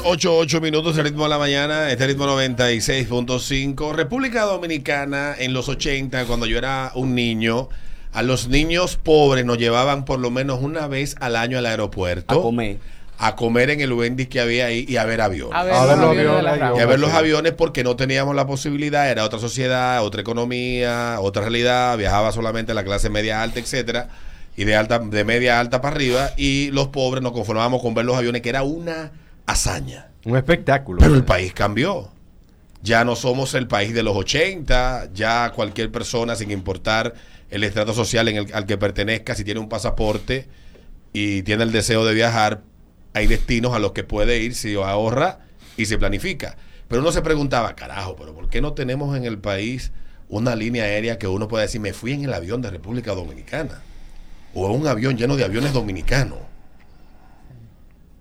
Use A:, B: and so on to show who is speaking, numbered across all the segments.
A: las 8, 8 minutos, el ritmo de la mañana, este ritmo 96.5. República Dominicana en los 80, cuando yo era un niño, a los niños pobres nos llevaban por lo menos una vez al año al aeropuerto.
B: A comer.
A: A comer en el Wendy's que había ahí y a ver aviones.
C: A ver,
D: A ver
C: los
D: los
C: aviones.
A: Y a ver los aviones porque no teníamos la posibilidad, era otra sociedad, otra economía, otra realidad, viajaba solamente la clase media alta, etcétera, y de alta, de media alta para arriba, y los pobres nos conformábamos con ver los aviones, que era una hazaña.
D: Un espectáculo.
A: Pero el país cambió. Ya no somos el país de los 80, ya cualquier persona, sin importar el estrato social en el, al que pertenezca, si tiene un pasaporte y tiene el deseo de viajar, hay destinos a los que puede ir si ahorra y se planifica. Pero uno se preguntaba, carajo, pero ¿por qué no tenemos en el país una línea aérea que uno pueda decir, me fui en el avión de República Dominicana? O un avión lleno de aviones dominicanos.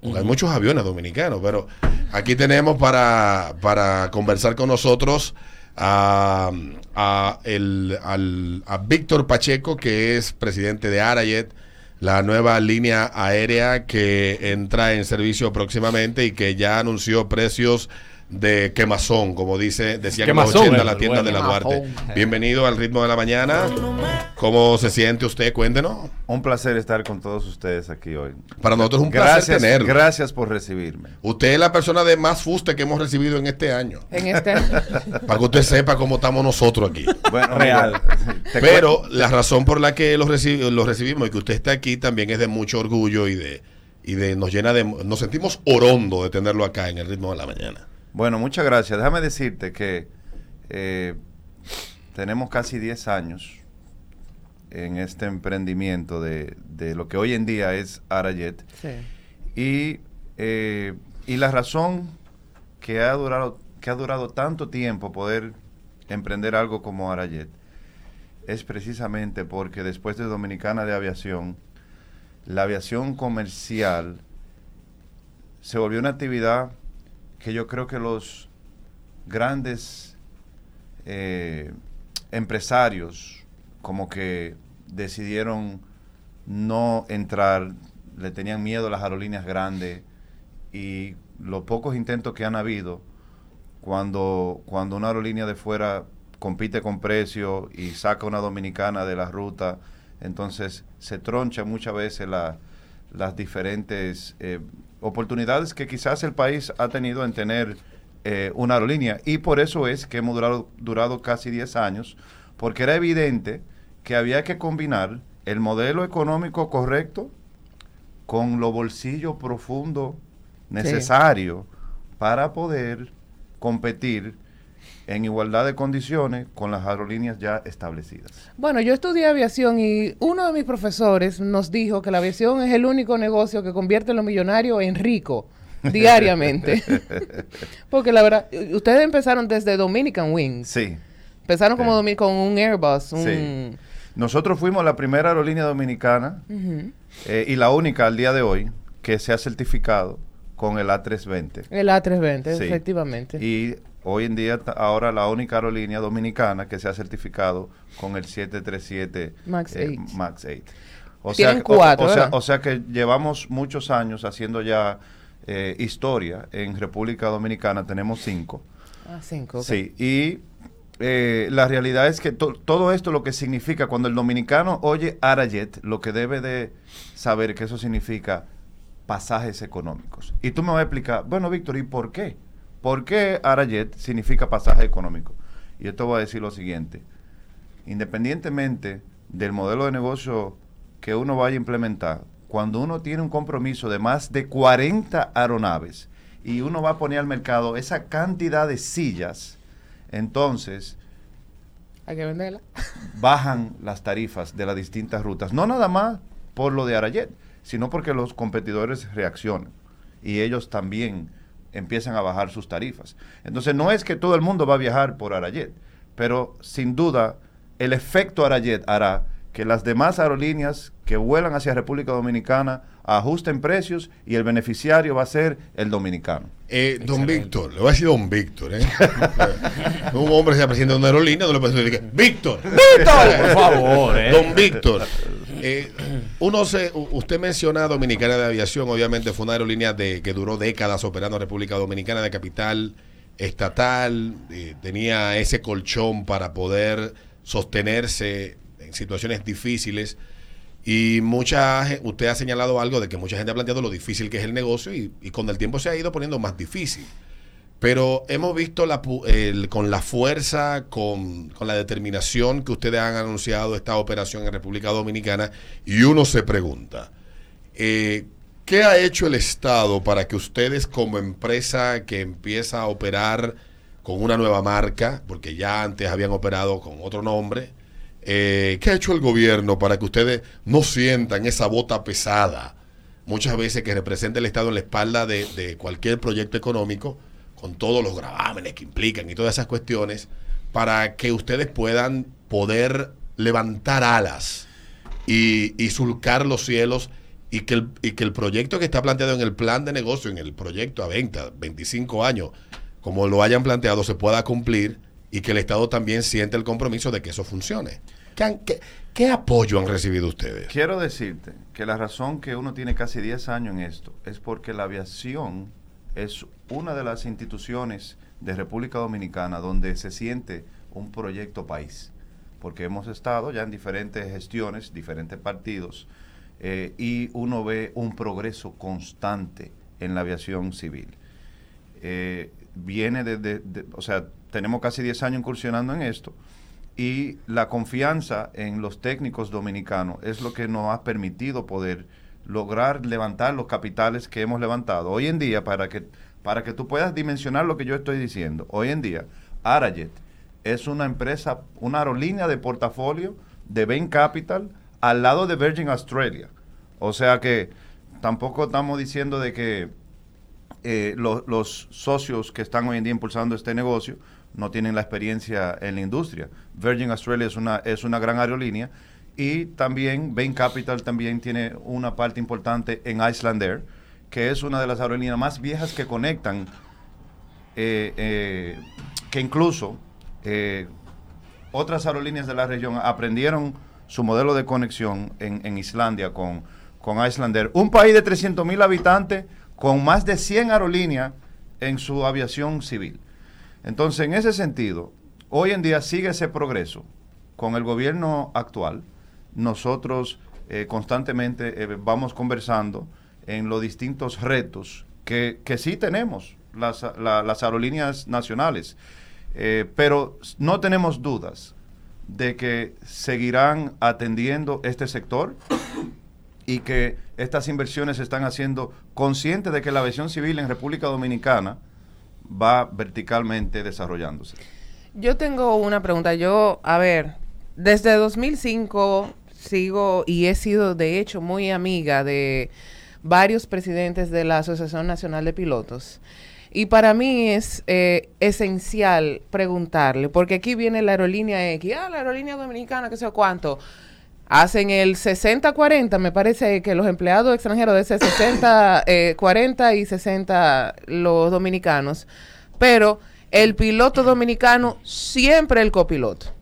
A: Hay muchos aviones dominicanos, pero aquí tenemos para, para conversar con nosotros a, a, el, al- a Víctor Pacheco, que es presidente de Arayet, la nueva línea aérea que entra en servicio próximamente y que ya anunció precios de quemazón, como dice, decía que
D: Quemazón.
A: 80 la
B: Bueno,
A: tienda de la. Duarte. Bienvenido al ritmo de la mañana. ¿Cómo se siente usted? Cuéntenos.
E: Un placer estar con todos ustedes aquí hoy.
A: Para nosotros es un placer
E: Gracias,
A: tenerlo.
E: gracias por recibirme.
A: Usted es la persona de más fuste que hemos recibido en este año.
C: En este.
A: Para que usted sepa cómo estamos nosotros aquí.
E: Bueno,
B: Real.
A: Pero la razón por la que los, reci- los recibimos y que usted está aquí también es de mucho orgullo y de, y de nos llena de nos sentimos orondo de tenerlo acá en el ritmo de la mañana.
E: Bueno, muchas gracias. Déjame decirte que eh, tenemos casi 10 años en este emprendimiento de, de lo que hoy en día es Arayet.
C: Sí.
E: Y, eh, y la razón que ha durado que ha durado tanto tiempo poder emprender algo como Arayet es precisamente porque después de Dominicana de Aviación, la aviación comercial se volvió una actividad que yo creo que los grandes eh, empresarios como que decidieron no entrar, le tenían miedo a las aerolíneas grandes y los pocos intentos que han habido cuando, cuando una aerolínea de fuera compite con precio y saca una dominicana de la ruta, entonces se troncha muchas veces la- las diferentes eh, oportunidades que quizás el país ha tenido en tener eh, una aerolínea. Y por eso es que hemos durado, durado casi 10 años, porque era evidente que había que combinar el modelo económico correcto con los bolsillos profundos necesarios para poder competir en igualdad de condiciones con las aerolíneas ya establecidas.
C: Bueno, yo estudié aviación y uno de mis profesores nos dijo que la aviación es el único negocio que convierte a los millonarios en ricos diariamente. Porque la verdad, ustedes empezaron desde Dominican Wings.
E: Sí.
C: Empezaron como domi- con un Airbus, un...
E: Sí. Nosotros fuimos la primera aerolínea dominicana eh, y la única al día de hoy que se ha certificado con el A320.
C: El A320,
E: Sí.
C: efectivamente.
E: Y hoy en día, ahora la única aerolínea dominicana que se ha certificado con el 737
C: Max
E: eh,
C: 8.
E: Max 8. O
C: Tienen
E: sea, o-
C: cuatro,
E: o, sea, o sea que llevamos muchos años haciendo ya eh, historia en República Dominicana, tenemos cinco.
C: Ah, cinco.
E: Sí, y eh, la realidad es que to- todo esto lo que significa, cuando el dominicano oye Arayet, lo que debe de saber que eso significa pasajes económicos. Y tú me vas a explicar, bueno, Víctor, ¿y por qué? ¿Por qué Arayet significa pasaje económico? Y te voy a decir lo siguiente, independientemente del modelo de negocio que uno vaya a implementar, cuando uno tiene un compromiso de más de 40 aeronaves y uno va a poner al mercado esa cantidad de sillas, entonces
C: Hay que venderla.
E: bajan las tarifas de las distintas rutas. No nada más por lo de Arayet, sino porque los competidores reaccionan y ellos también empiezan a bajar sus tarifas. Entonces no es que todo el mundo va a viajar por Arayet, pero sin duda el efecto Arayet hará que las demás aerolíneas que vuelan hacia República Dominicana ajusten precios y el beneficiario va a ser el dominicano.
A: Eh, don Víctor, le voy a decir don Víctor, ¿eh? un hombre que sea presidente de una aerolínea, no le puede decir que, Víctor,
B: Por favor, ¿eh?
A: don Víctor. Eh, uno se, usted menciona Dominicana de Aviación, obviamente fue una aerolínea de, que duró décadas operando en República Dominicana de capital estatal, eh, tenía ese colchón para poder sostenerse en situaciones difíciles. Y mucha usted ha señalado algo de que mucha gente ha planteado lo difícil que es el negocio y, y con el tiempo se ha ido poniendo más difícil. Pero hemos visto con la fuerza, con, la determinación que ustedes han anunciado esta operación en República Dominicana y uno se pregunta, eh, ¿qué ha hecho el Estado para que ustedes como empresa que empieza a operar con una nueva marca, porque ya antes habían operado con otro nombre, eh, ¿qué ha hecho el gobierno para que ustedes no sientan esa bota pesada? muchas veces que representa el Estado en la espalda de cualquier proyecto económico, con todos los gravámenes que implican y todas esas cuestiones, para que ustedes puedan poder levantar alas y, surcar los cielos y que, el, y que el proyecto que está planteado en el plan de negocio, en el proyecto a 20, 25 años, como lo hayan planteado, se pueda cumplir y que el Estado también siente el compromiso de que eso funcione. ¿Qué, han- qué- qué apoyo han recibido ustedes?
E: Quiero decirte que la razón que uno tiene casi 10 años en esto es porque la aviación es una de las instituciones de República Dominicana donde se siente un proyecto país. Porque hemos estado ya en diferentes gestiones, diferentes partidos, eh, y uno ve un progreso constante en la aviación civil. Eh, viene desde, de- o sea, tenemos casi 10 años incursionando en esto y la confianza en los técnicos dominicanos es lo que nos ha permitido poder lograr levantar los capitales que hemos levantado. Hoy en día, para que, para que tú puedas dimensionar lo que yo estoy diciendo, hoy en día, Arajet es una empresa, una aerolínea de portafolio de Bain Capital al lado de Virgin Australia. O sea que tampoco estamos diciendo de que eh, lo- los socios que están hoy en día impulsando este negocio no tienen la experiencia en la industria. Virgin Australia es una, es una gran aerolínea y también Bain Capital también tiene una parte importante en Icelandair, que es una de las aerolíneas más viejas que conectan, eh, eh, que incluso eh, otras aerolíneas de la región aprendieron su modelo de conexión en, en Islandia con, con Icelandair. Un país de 300 mil habitantes con más de 100 aerolíneas en su aviación civil. Entonces, en ese sentido, hoy en día sigue ese progreso. Con el gobierno actual, nosotros eh, constantemente eh, vamos conversando en los distintos retos que, que sí tenemos las, la- las aerolíneas nacionales. Eh, pero no tenemos dudas de que seguirán atendiendo este sector y que estas inversiones se están haciendo conscientes de que la aviación civil en República Dominicana va verticalmente desarrollándose.
C: Yo tengo una pregunta. Yo, a ver, desde 2005 sigo y he sido de hecho muy amiga de varios presidentes de la Asociación Nacional de Pilotos. Y para mí es eh, esencial preguntarle, porque aquí viene la aerolínea X, ah, la aerolínea dominicana, qué sé cuánto. Hacen el 60-40, me parece que los empleados extranjeros de ese 60, eh, 40 y 60 los dominicanos. Pero el piloto dominicano siempre el copiloto.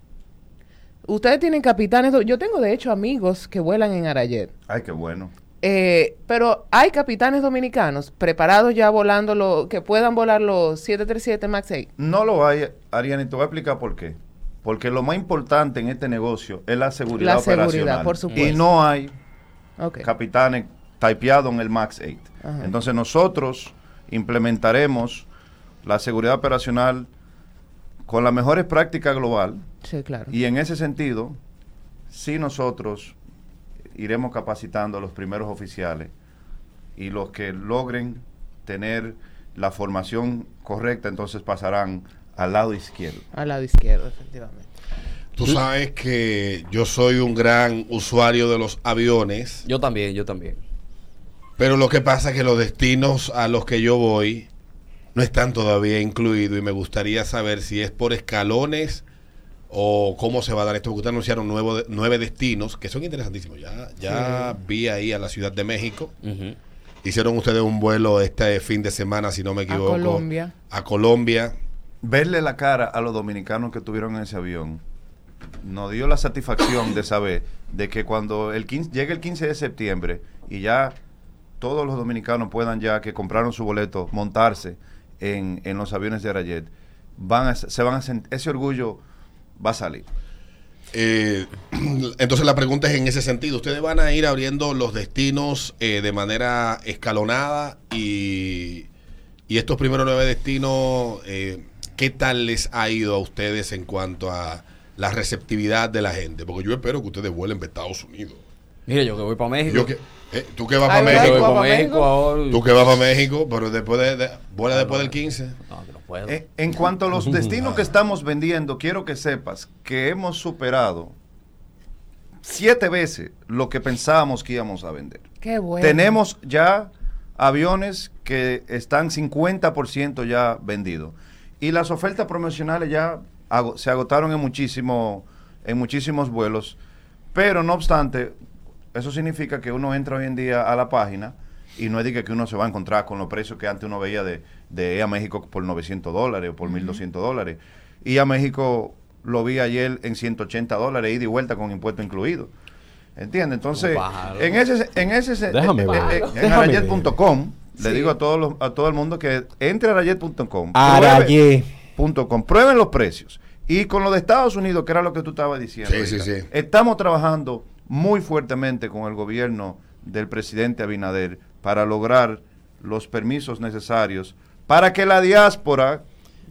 C: Ustedes tienen capitanes, yo tengo de hecho amigos que vuelan en Arayet.
E: Ay, qué bueno.
C: Eh, pero hay capitanes dominicanos preparados ya volando lo, que puedan volar los 737 MAX 8.
E: No lo hay, Ariane, te voy a explicar por qué. Porque lo más importante en este negocio es la seguridad
C: La seguridad,
E: operacional.
C: por supuesto.
E: Y no hay capitanes typeados en el MAX 8.
C: Ajá.
E: Entonces nosotros implementaremos la seguridad operacional con las mejores prácticas global
C: Sí, claro.
E: y en ese sentido, sí nosotros iremos capacitando a los primeros oficiales y los que logren tener la formación correcta, entonces pasarán al lado izquierdo.
C: Al lado izquierdo, efectivamente.
A: Tú sabes que yo soy un gran usuario de los aviones,
B: Yo también, yo también.
A: pero lo que pasa es que los destinos a los que yo voy no están todavía incluidos y me gustaría saber si es por escalones o cómo se va a dar esto. Porque ustedes anunciaron nuevo- nueve destinos que son interesantísimos. Ya, ya vi ahí a la Ciudad de México. Hicieron ustedes un vuelo este fin de semana, si no me equivoco.
C: Colombia.
A: A Colombia.
E: Verle la cara a los dominicanos que estuvieron en ese avión nos dio la satisfacción de saber de que cuando el 15, llegue el 15 de septiembre y ya todos los dominicanos puedan ya que compraron su boleto montarse en, en los aviones de Arayet, van a, se van a ese orgullo va a salir.
A: Eh, entonces la pregunta es en ese sentido. ¿Ustedes van a ir abriendo los destinos eh, de manera escalonada? Y, y estos primeros nueve destinos, eh, ¿qué tal les ha ido a ustedes en cuanto a la receptividad de la gente? Porque yo espero que ustedes vuelen para Estados Unidos.
B: Mira, yo que voy para México.
A: Yo que- eh, tú que vas para
B: voy
A: México.
C: ¿Tú vas
B: para
C: pa'
B: México ahora.
A: Tú que vas para México, pero después de, de- vuela después del 15.
B: No, que no puedo.
E: Eh, en cuanto a los destinos que estamos vendiendo, quiero que sepas que hemos superado siete veces lo que pensábamos que íbamos a vender.
C: Qué bueno.
E: Tenemos ya aviones que están 50% ya vendidos. Y las ofertas promocionales ya se agotaron en, muchísimo, en muchísimos vuelos. Pero no obstante, eso significa que uno entra hoy en día a la página y no es de que que uno se va a encontrar con los precios que antes uno veía de, de ir a México por 900 dólares o por 1200 dólares. Y a México lo vi ayer en 180 dólares, ida y vuelta con impuesto incluido. ¿Entiendes? Entonces, en ese, en ese,
D: Déjame
E: en-
D: ver.
E: en- arayet.com, le
C: Sí.
E: digo a todos los- a todo el mundo que entre a arayet.com.
D: Arayé.
E: Punto com. Prueben los precios. Y con lo de Estados Unidos, que era lo que tú estabas diciendo.
A: Sí, sí,
E: ahorita,
A: sí.
E: Estamos trabajando muy fuertemente con el gobierno del presidente Abinader para lograr los permisos necesarios para que la diáspora,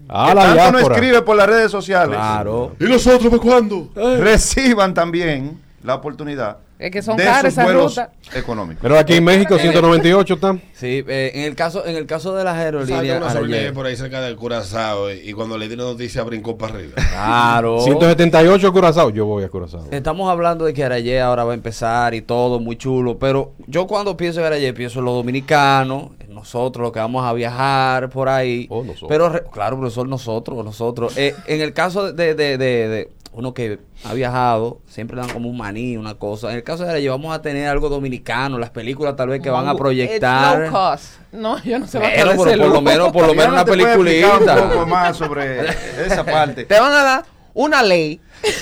D: Ah,
E: que
D: la
E: tanto no escribe por las redes sociales,
B: Claro.
A: ¿Y nosotros para cuándo?
E: reciban también la oportunidad
C: Es que son
E: de
C: caras esas
E: vuelos
C: rutas.
E: económicos.
D: Pero aquí en México 198 están.
B: Sí, eh, en el caso en el caso de las aerolíneas
A: una
B: Arayet.
A: por ahí cerca del Curazao y cuando le di la noticia brincó para arriba.
B: Claro.
D: 178 Curazao. Yo voy a Curazao.
B: Estamos hablando de que Arayé ahora va a empezar y todo, muy chulo. Pero yo cuando pienso en Arayé, pienso en los dominicanos, en nosotros, los que vamos a viajar por ahí.
D: Oh, nosotros.
B: Pero, re- claro, profesor, nosotros, nosotros. Eh, en el caso de, de- de- de uno que ha viajado, siempre dan como un maní, una cosa. En el caso de Arayé, vamos a tener algo dominicano, las películas tal vez que van a
C: It's
B: proyectar.
C: low cost. No, yo no sé va a
B: Pero, pero
C: ese
B: por lo menos, por lo menos una
E: explicar un poco
B: peliculita.
E: más sobre esa parte.
C: Te van a dar una ley.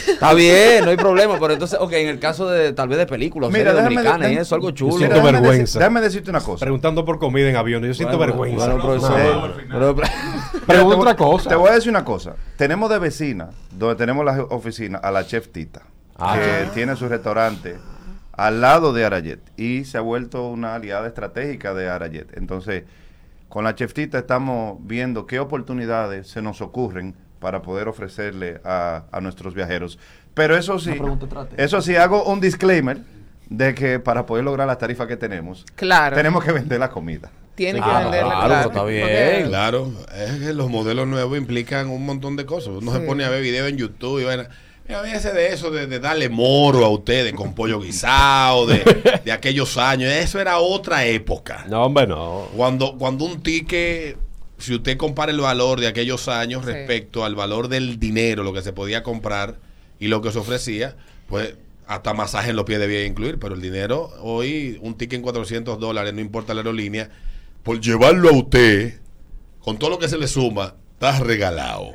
B: Está bien, no hay problema. Pero entonces, ok, en el caso de tal vez de películas,
E: Mira,
B: series
E: déjame,
B: dominicanas y
E: déjame-
B: eso, algo
D: Yo
B: chulo.
D: siento
E: déjame
D: vergüenza.
E: déjame decirte una cosa.
D: Preguntando por comida en aviones. Yo siento
B: Bueno,
D: vergüenza.
B: bueno, profesor. Pero-
D: Pregunta
E: Mira, te voy-
D: otra cosa.
E: Te voy a decir una cosa. Tenemos de vecina, donde tenemos la oficina, a la chef Tita,
D: Ah.
E: que tiene su restaurante al lado de Arayet y se ha vuelto una aliada estratégica de Arayet. Entonces, con la chef Tita estamos viendo qué oportunidades se nos ocurren para poder ofrecerle a, a nuestros viajeros. Pero eso sí, eso sí, hago un disclaimer de que para poder lograr las tarifas que tenemos,
C: Claro.
E: tenemos que vender la comida.
C: Tiene
D: Sí,
C: que
D: claro,
C: venderla.
B: claro,
C: claro.
B: está bien.
A: Claro, es que los modelos nuevos implican un montón de cosas. Uno se
C: Sí.
A: pone a ver videos en YouTube y bueno, mira, véase de eso, de, de darle moro a ustedes con pollo guisado, de, de aquellos años. Eso era otra época.
D: No, hombre, no.
A: Cuando, cuando un ticket, si usted compara el valor de aquellos años
C: Sí.
A: respecto al valor del dinero, lo que se podía comprar y lo que se ofrecía, pues hasta masaje en los pies debía incluir, pero el dinero, hoy un ticket en 400 dólares, no importa la aerolínea, por llevarlo a usted, con todo lo que se le suma, está regalado.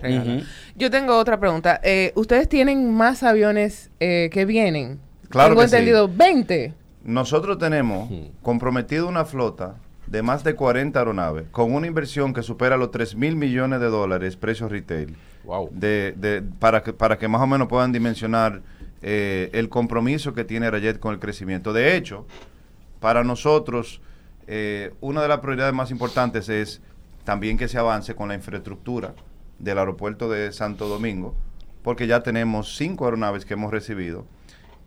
C: Yo tengo otra pregunta. Eh, ¿Ustedes tienen más aviones eh, que vienen?
E: Claro
C: Tengo
E: que sí.
C: entendido 20.
E: Nosotros tenemos comprometido una flota de más de 40 aeronaves con una inversión que supera los 3 mil millones de dólares, precio retail,
D: Wow.
E: de, de- para, que, para que más o menos puedan dimensionar eh, el compromiso que tiene Rayet con el crecimiento. De hecho, para nosotros, eh, una de las prioridades más importantes es también que se avance con la infraestructura del aeropuerto de Santo Domingo, porque ya tenemos cinco aeronaves que hemos recibido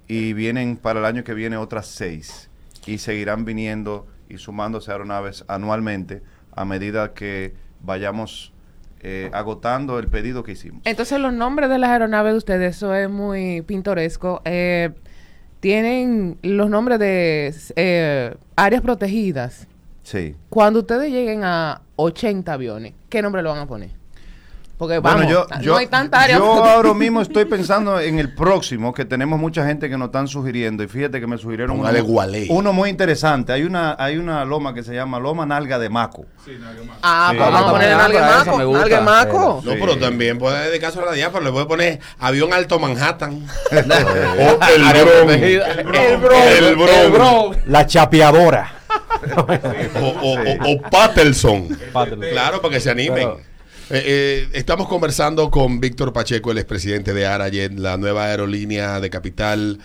E: y vienen para el año que viene otras seis y seguirán viniendo y sumándose aeronaves anualmente a medida que vayamos eh, agotando el pedido que hicimos.
C: Entonces, los nombres de las aeronaves de ustedes, eso es muy pintoresco. Eh, tienen los nombres de eh, áreas protegidas.
E: Sí.
C: Cuando ustedes lleguen a 80 aviones, ¿qué nombre le van a poner? Porque
E: Bueno,
C: vamos,
E: yo,
C: no
E: yo-
C: hay tanta área.
E: yo ahora mismo estoy pensando en el próximo, que tenemos mucha gente que nos están sugiriendo, y fíjate que me sugirieron uno, uno muy interesante. Hay una, hay una loma que se llama Loma Nalga de Maco.
C: Ah,
E: Sí.
C: vamos a poner
B: esa
C: alguemaco.
B: me gusta.
C: alguemaco.
A: No,
E: Sí.
A: pero también puede dedicarse a la diáspora. Le puede poner avión alto Manhattan. o el
B: protegida.
A: El Bronx. El Bronx.
D: La chapeadora.
A: O, o, o, o Patterson.
D: Patterson.
A: Claro, para que se animen.
B: Pero-
A: Eh, eh, estamos conversando con Víctor Pacheco, el expresidente de Arajet, la nueva aerolínea de capital.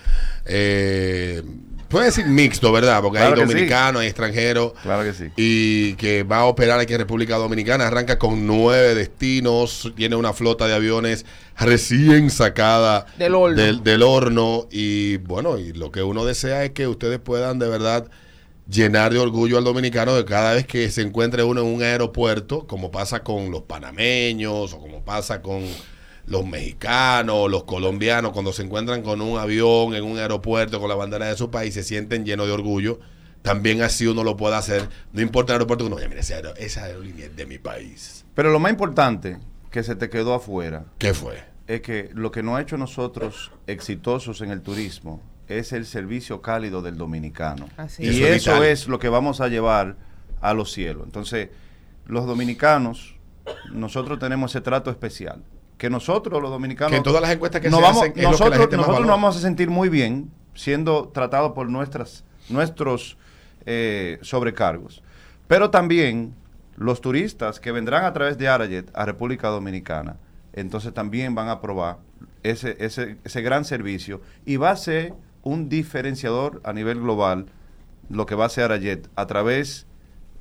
A: Eh, puede decir mixto, ¿verdad? Porque
E: Claro
A: hay
E: sí.
A: dominicanos, hay extranjeros.
E: Claro que sí.
A: Y que va a operar aquí en República Dominicana. Arranca con nueve destinos. Tiene una flota de aviones recién sacada
C: Del horno.
A: Del, del horno. Y bueno, y lo que uno desea es que ustedes puedan de verdad llenar de orgullo al dominicano de cada vez que se encuentre uno en un aeropuerto, como pasa con los panameños o como pasa con los mexicanos, los colombianos, cuando se encuentran con un avión en un aeropuerto con la bandera de su país, se sienten llenos de orgullo. También así uno lo puede hacer. No importa el aeropuerto que uno, "Oye, mira, esa aerolínea es de mi país.
E: Pero lo más importante que se te quedó afuera
A: ¿Qué fue?
E: es que lo que nos ha hecho nosotros exitosos en el turismo es el servicio cálido del dominicano.
C: Así
E: y
A: es. Eso es
E: eso
A: vital.
E: es lo que vamos a llevar a los cielos. Entonces, los dominicanos, nosotros tenemos ese trato especial. Que nosotros, los dominicanos,
A: Que en todas las encuestas que
E: nos
A: se
E: vamos,
A: hacen es lo que la
E: nosotros,
A: gente
E: nosotros nos vamos a sentir muy bien siendo tratados por nuestras, nuestros eh, sobrecargos. Pero también los turistas que vendrán a través de Arajet a República Dominicana, entonces también van a probar ese, ese, ese gran servicio y va a ser un diferenciador a nivel global lo que va a ser Arajet a través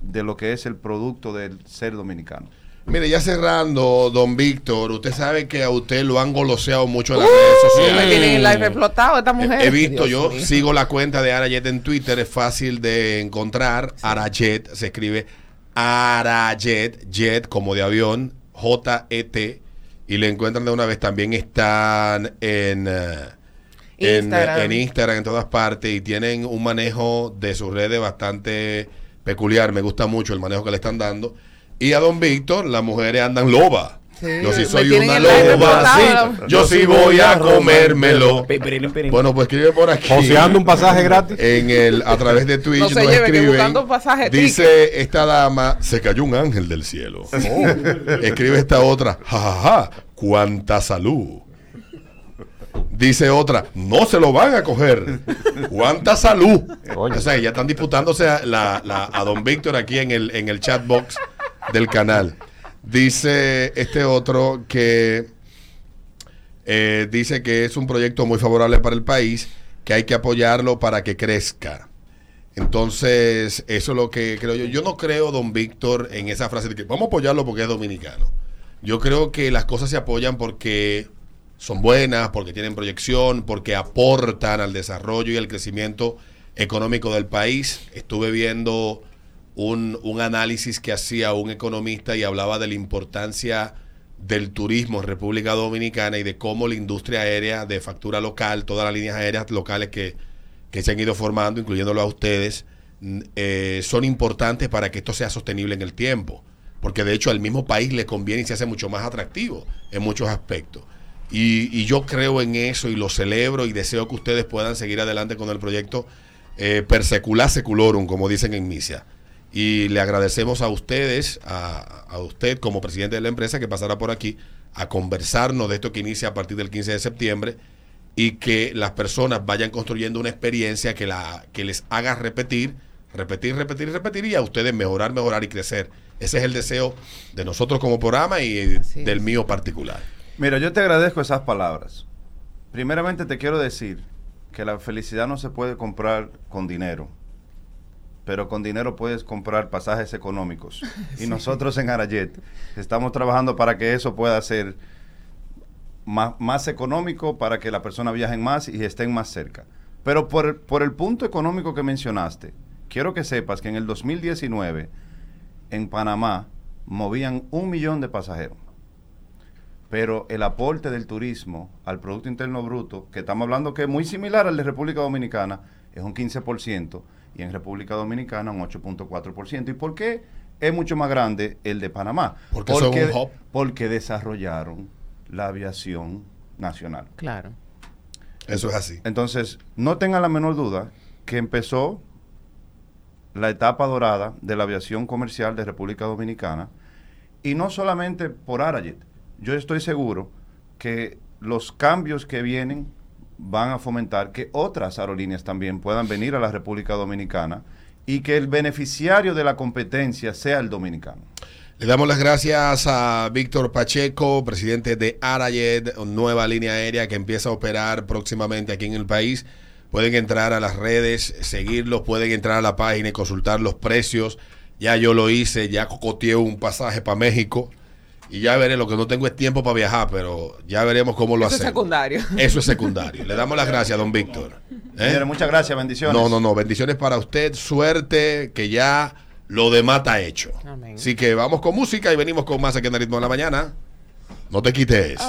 E: de lo que es el producto del ser dominicano.
A: Mire, ya cerrando, don Víctor, usted sabe que a usted lo han goloseado mucho en las redes
C: Me
A: sociales.
C: tienen el live explotado esta mujer.
A: He visto,
C: Dios
A: yo
C: mío.
A: sigo la cuenta de Arajet en Twitter, es fácil de encontrar. Arajet se escribe Arajet, jet como de avión, J-E-T, y le encuentran de una vez. También están en, en,
C: Instagram.
A: en Instagram, en todas partes, y tienen un manejo de sus redes bastante peculiar. Me gusta mucho el manejo que le están dando. Y a don Víctor, las mujeres andan loba.
C: Sí,
A: yo sí soy una loba. sí. Yo sí voy a comérmelo. Bueno, pues escribe por aquí.
D: Joseando un pasaje gratis.
A: En el, a través de Twitch
C: No
A: nos escriben, Dice esta dama, se cayó un ángel del cielo. Escribe esta otra, jajaja, cuánta salud. Dice otra, no se lo van a coger. ¿Cuánta salud? O sea, ya están disputándose a, la- la- a don Víctor aquí en el, en el chat box del canal. Dice este otro que eh, dice que es un proyecto muy favorable para el país, que hay que apoyarlo para que crezca. Entonces, eso es lo que creo yo. Yo no creo, don Víctor, en esa frase de que vamos a apoyarlo porque es dominicano. Yo creo que las cosas se apoyan porque son buenas, porque tienen proyección, porque aportan al desarrollo y al crecimiento económico del país. Estuve viendo un, un análisis que hacía un economista y hablaba de la importancia del turismo en República Dominicana y de cómo la industria aérea de factura local, todas las líneas aéreas locales que, que se han ido formando, incluyéndolo a ustedes, eh, son importantes para que esto sea sostenible en el tiempo. Porque de hecho al mismo país le conviene y se hace mucho más atractivo en muchos aspectos. Y, y yo creo en eso y lo celebro y deseo que ustedes puedan seguir adelante con el proyecto eh, per secula seculorum, como dicen en misia. Y le agradecemos a ustedes, a, a usted como presidente de la empresa, que pasará por aquí a conversarnos de esto que inicia a partir del 15 de septiembre y que las personas vayan construyendo una experiencia que, la, que les haga repetir, repetir, repetir, repetir y a ustedes mejorar, mejorar y crecer. Ese es el deseo de nosotros como programa y
C: Así
A: del
C: es.
A: mío particular.
E: Mira, yo te agradezco esas palabras. Primeramente te quiero decir que la felicidad no se puede comprar con dinero, pero con dinero puedes comprar pasajes económicos. Y nosotros en Arajet estamos trabajando para que eso pueda ser más, más económico, para que la persona viajen más y estén más cerca. Pero por, por el punto económico que mencionaste, quiero que sepas que en el 2019 en Panamá movían un millón de pasajeros pero el aporte del turismo al Producto Interno Bruto, que estamos hablando que es muy similar al de República Dominicana, es un 15%, y en República Dominicana un 8.4%. ¿Y por qué es mucho más grande el de Panamá.
A: Porque son un hub.
E: porque desarrollaron la aviación nacional.
C: Claro.
A: Eso es así.
E: Entonces, no tengan la menor duda que empezó la etapa dorada de la aviación comercial de República Dominicana y no solamente por Arayet. Yo estoy seguro que los cambios que vienen van a fomentar que otras aerolíneas también puedan venir a la República Dominicana y que el beneficiario de la competencia sea el dominicano.
A: Le damos las gracias a Víctor Pacheco, presidente de Arayet, nueva línea aérea que empieza a operar próximamente aquí en el país. Pueden entrar a las redes, seguirlos, pueden entrar a la página y consultar los precios. Ya yo lo hice, ya cocoteé un pasaje para México y ya veré, lo que no tengo es tiempo para viajar, pero ya veremos cómo lo
C: Eso es
A: hacemos.
C: secundario.
A: Eso es secundario. Le damos las gracias, don Víctor. ¿Eh?
E: Señores, muchas gracias, bendiciones.
A: No, no, no. Bendiciones para usted. Suerte, que ya lo demás está hecho.
C: Amén.
A: Así que vamos con música y venimos con más aquí en el ritmo de la mañana. No te quites.